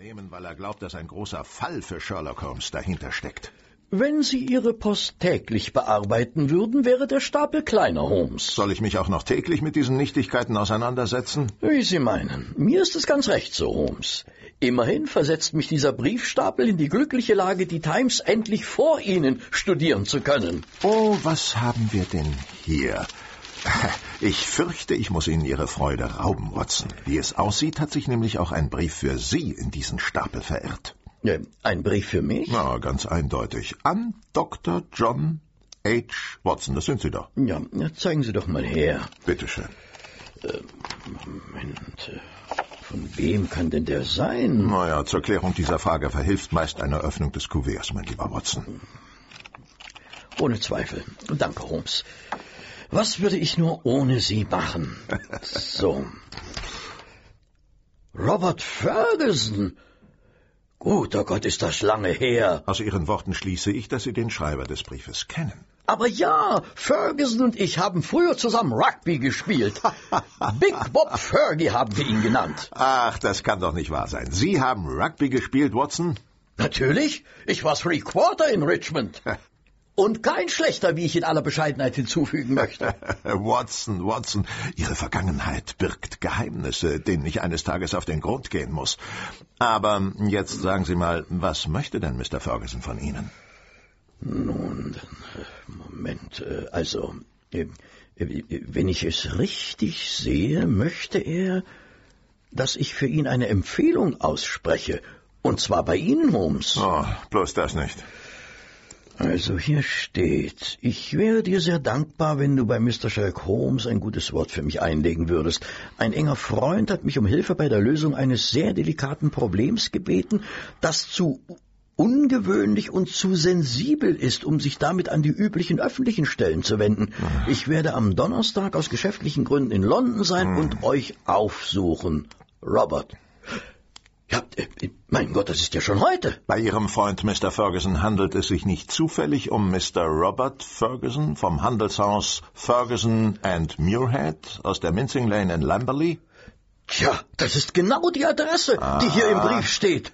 lähmen, weil er glaubt, dass ein großer Fall für Sherlock Holmes dahinter steckt. Wenn Sie Ihre Post täglich bearbeiten würden, wäre der Stapel kleiner, Holmes. Soll ich mich auch noch täglich mit diesen Nichtigkeiten auseinandersetzen? Wie Sie meinen. Mir ist es ganz recht so, Holmes. Immerhin versetzt mich dieser Briefstapel in die glückliche Lage, die Times endlich vor Ihnen studieren zu können. Oh, was haben wir denn hier? Ich fürchte, ich muss Ihnen Ihre Freude rauben, Watson. Wie es aussieht, hat sich nämlich auch ein Brief für Sie in diesen Stapel verirrt. Äh, Ein Brief für mich? Na, ganz eindeutig. An Dr. John H. Watson, das sind Sie doch. Ja, zeigen Sie doch mal her. Bitteschön. Moment, äh, von wem kann denn der sein? Naja, zur Klärung dieser Frage verhilft meist eine Öffnung des Kuverts, mein lieber Watson. Ohne Zweifel. Danke, Holmes. Was würde ich nur ohne Sie machen? So. Robert Ferguson. Guter Gott, ist das lange her. Aus Ihren Worten schließe ich, dass Sie den Schreiber des Briefes kennen. Aber ja, Ferguson und ich haben früher zusammen Rugby gespielt. Big Bob Fergie haben wir ihn genannt. Ach, das kann doch nicht wahr sein. Sie haben Rugby gespielt, Watson? Natürlich, ich war Three Quarter in Richmond. Und kein schlechter, wie ich in aller Bescheidenheit hinzufügen möchte. Watson, Watson, Ihre Vergangenheit birgt Geheimnisse, denen ich eines Tages auf den Grund gehen muss. Aber jetzt sagen Sie mal, was möchte denn Mr. Ferguson von Ihnen? Nun, Moment, äh, also, äh, äh, wenn ich es richtig sehe, möchte er, dass ich für ihn eine Empfehlung ausspreche. Und zwar bei Ihnen, Holmes. Oh, bloß das nicht. Also hier steht, ich wäre dir sehr dankbar, wenn du bei Mr. Sherlock Holmes ein gutes Wort für mich einlegen würdest. Ein enger Freund hat mich um Hilfe bei der Lösung eines sehr delikaten Problems gebeten, das zu ungewöhnlich und zu sensibel ist, um sich damit an die üblichen öffentlichen Stellen zu wenden. Ich werde am Donnerstag aus geschäftlichen Gründen in London sein und euch aufsuchen. Robert. Ja, äh, mein Gott, das ist ja schon heute. Bei Ihrem Freund Mr. Ferguson handelt es sich nicht zufällig um Mr. Robert Ferguson vom Handelshaus Ferguson and Muirhead aus der Mincing Lane in Lamberley? Tja, das ist genau die Adresse, die hier im Brief steht.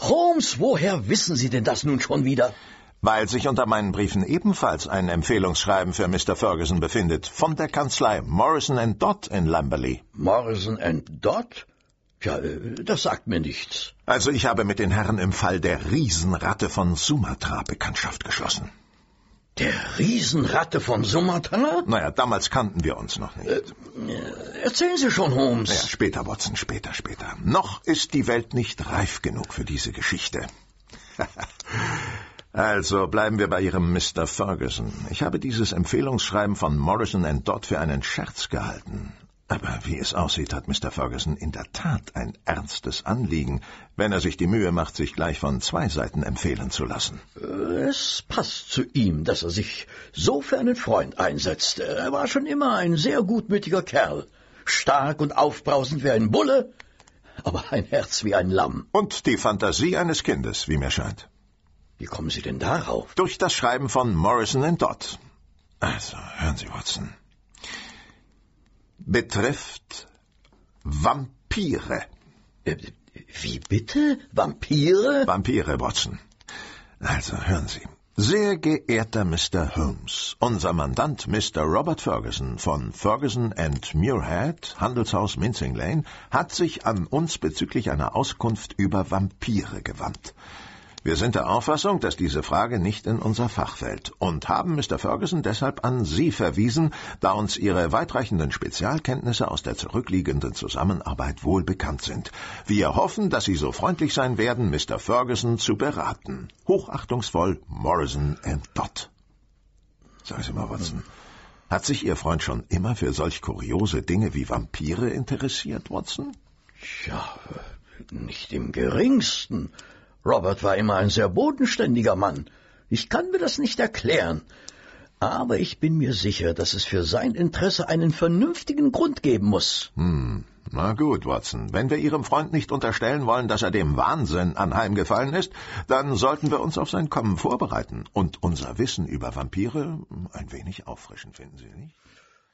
Holmes, woher wissen Sie denn das nun schon wieder? Weil sich unter meinen Briefen ebenfalls ein Empfehlungsschreiben für Mr. Ferguson befindet, von der Kanzlei Morrison and Dodd in Lamberley. Morrison and Dodd? Tja, äh, das sagt mir nichts. Also ich habe mit den Herren im Fall der Riesenratte von Sumatra Bekanntschaft geschlossen. Der Riesenratte von Sumatra? Naja, damals kannten wir uns noch nicht. Erzählen Sie schon, Holmes. Ja, später, Watson, später, später. Noch ist die Welt nicht reif genug für diese Geschichte. also bleiben wir bei Ihrem Mr. Ferguson. Ich habe dieses Empfehlungsschreiben von Morrison and Dodd für einen Scherz gehalten. Aber wie es aussieht, hat Mr. Ferguson in der Tat ein ernstes Anliegen, wenn er sich die Mühe macht, sich gleich von zwei Seiten empfehlen zu lassen. Es passt zu ihm, dass er sich so für einen Freund einsetzt. Er war schon immer ein sehr gutmütiger Kerl. Stark und aufbrausend wie ein Bulle, aber ein Herz wie ein Lamm. Und die Fantasie eines Kindes, wie mir scheint. Wie kommen Sie denn darauf? Durch das Schreiben von Morrison and Dodd. Also, hören Sie, Watson. Betrifft Vampire. Äh, Wie bitte? Vampire? Vampire, Watson. Also, hören Sie. Sehr geehrter Mr. Holmes, unser Mandant Mr. Robert Ferguson von Ferguson and Muirhead, Handelshaus Mincing Lane, hat sich an uns bezüglich einer Auskunft über Vampire gewandt. Wir sind der Auffassung, dass diese Frage nicht in unser Fach fällt und haben Mr. Ferguson deshalb an Sie verwiesen, da uns Ihre weitreichenden Spezialkenntnisse aus der zurückliegenden Zusammenarbeit wohl bekannt sind. Wir hoffen, dass Sie so freundlich sein werden, Mr. Ferguson zu beraten. Hochachtungsvoll Morrison and Dodd. Sagen Sie mal, Watson, hat sich Ihr Freund schon immer für solch kuriose Dinge wie Vampire interessiert, Watson? Ja, nicht im geringsten. Robert war immer ein sehr bodenständiger Mann. Ich kann mir das nicht erklären. Aber ich bin mir sicher, dass es für sein Interesse einen vernünftigen Grund geben muss. Hm, na gut, Watson. Wenn wir Ihrem Freund nicht unterstellen wollen, dass er dem Wahnsinn anheimgefallen ist, dann sollten wir uns auf sein Kommen vorbereiten und unser Wissen über Vampire ein wenig auffrischen, finden Sie nicht?